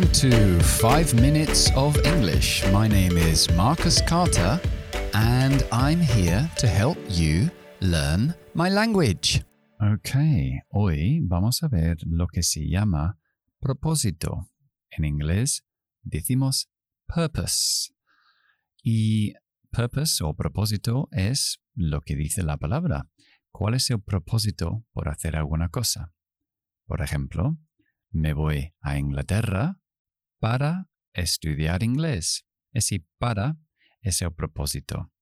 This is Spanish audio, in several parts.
Welcome to 5 Minutes of English. My name is Marcus Carter and I'm here to help you learn my language. Ok, hoy vamos a ver lo que se llama propósito. En inglés decimos purpose. Y purpose o propósito es lo que dice la palabra. ¿Cuál es el propósito por hacer alguna cosa? Por ejemplo, me voy a Inglaterra para estudiar inglés. Ese para es el propósito.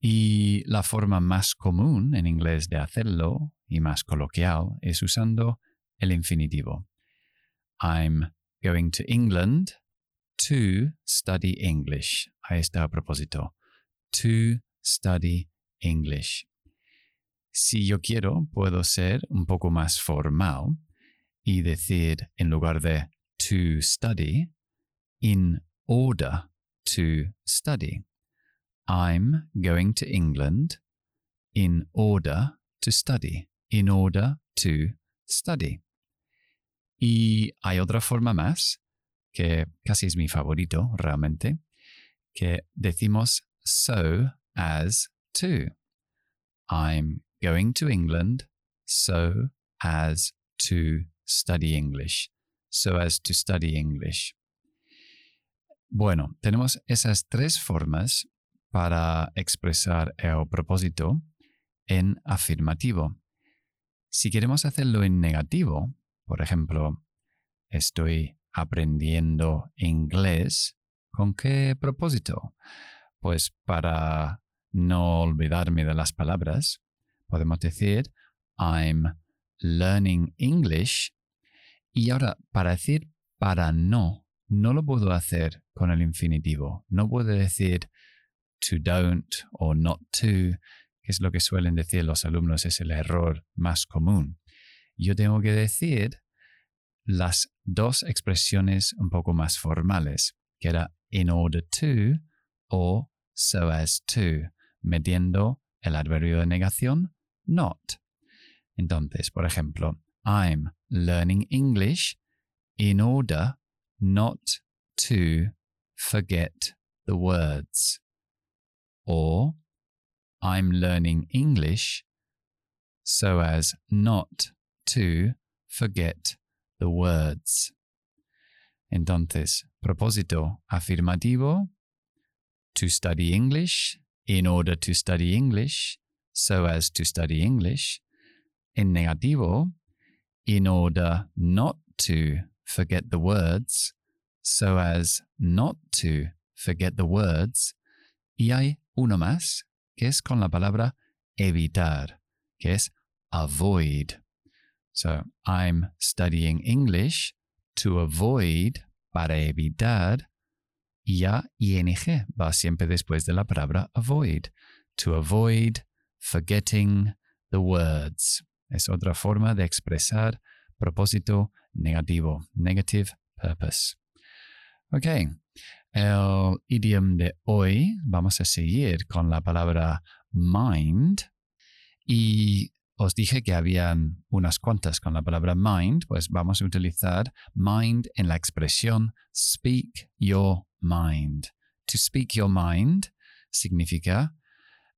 Y la forma más común en inglés de hacerlo y más coloquial es usando el infinitivo. I'm going to England to study English. Ahí está el propósito. To study English. Si yo quiero, puedo ser un poco más formal y decir en lugar de to study, in order to study. I'm going to England in order to study. In order to study. Y hay otra forma más, que casi es mi favorito realmente, que decimos so as to. I'm going to England so as to study English. So as to study English. Bueno, tenemos esas tres formas para expresar el propósito en afirmativo. Si queremos hacerlo en negativo, por ejemplo, estoy aprendiendo inglés, ¿con qué propósito? Pues para no olvidarme de las palabras, podemos decir I'm learning English y ahora, para decir para no, no lo puedo hacer con el infinitivo. No puedo decir to don't o not to, que es lo que suelen decir los alumnos, es el error más común. Yo tengo que decir las dos expresiones un poco más formales, que era in order to o so as to, metiendo el adverbio de negación not. Entonces, por ejemplo, I'm learning English in order not to forget the words. Or, I'm learning English so as not to forget the words. Entonces, propósito afirmativo, to study English in order to study English so as to study English. En negativo, in order not to forget the words, so as not to forget the words. Y hay uno más, que es con la palabra evitar, que es avoid. So I'm studying English to avoid, para evitar, ya ing va siempre después de la palabra avoid. To avoid forgetting the words. Es otra forma de expresar propósito negativo, negative purpose. Ok, el idioma de hoy vamos a seguir con la palabra mind y os dije que habían unas cuantas con la palabra mind, pues vamos a utilizar mind en la expresión speak your mind. To speak your mind significa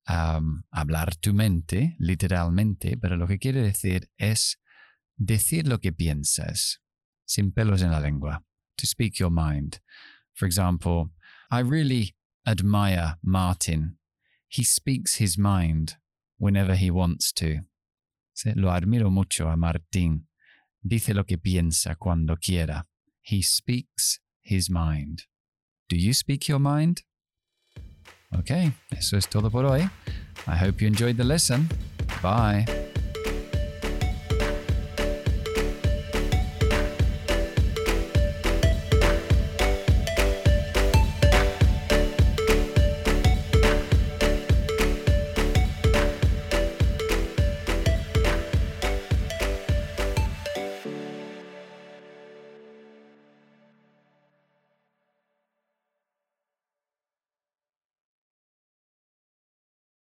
hablar tu mente, literalmente, pero lo que quiere decir es decir lo que piensas, sin pelos en la lengua. To speak your mind. For example, I really admire Martin. He speaks his mind whenever he wants to. Lo admiro mucho a Martín. Dice lo que piensa cuando quiera. He speaks his mind. Do you speak your mind? Ok, eso es todo por hoy. I hope you enjoyed the lesson. Bye.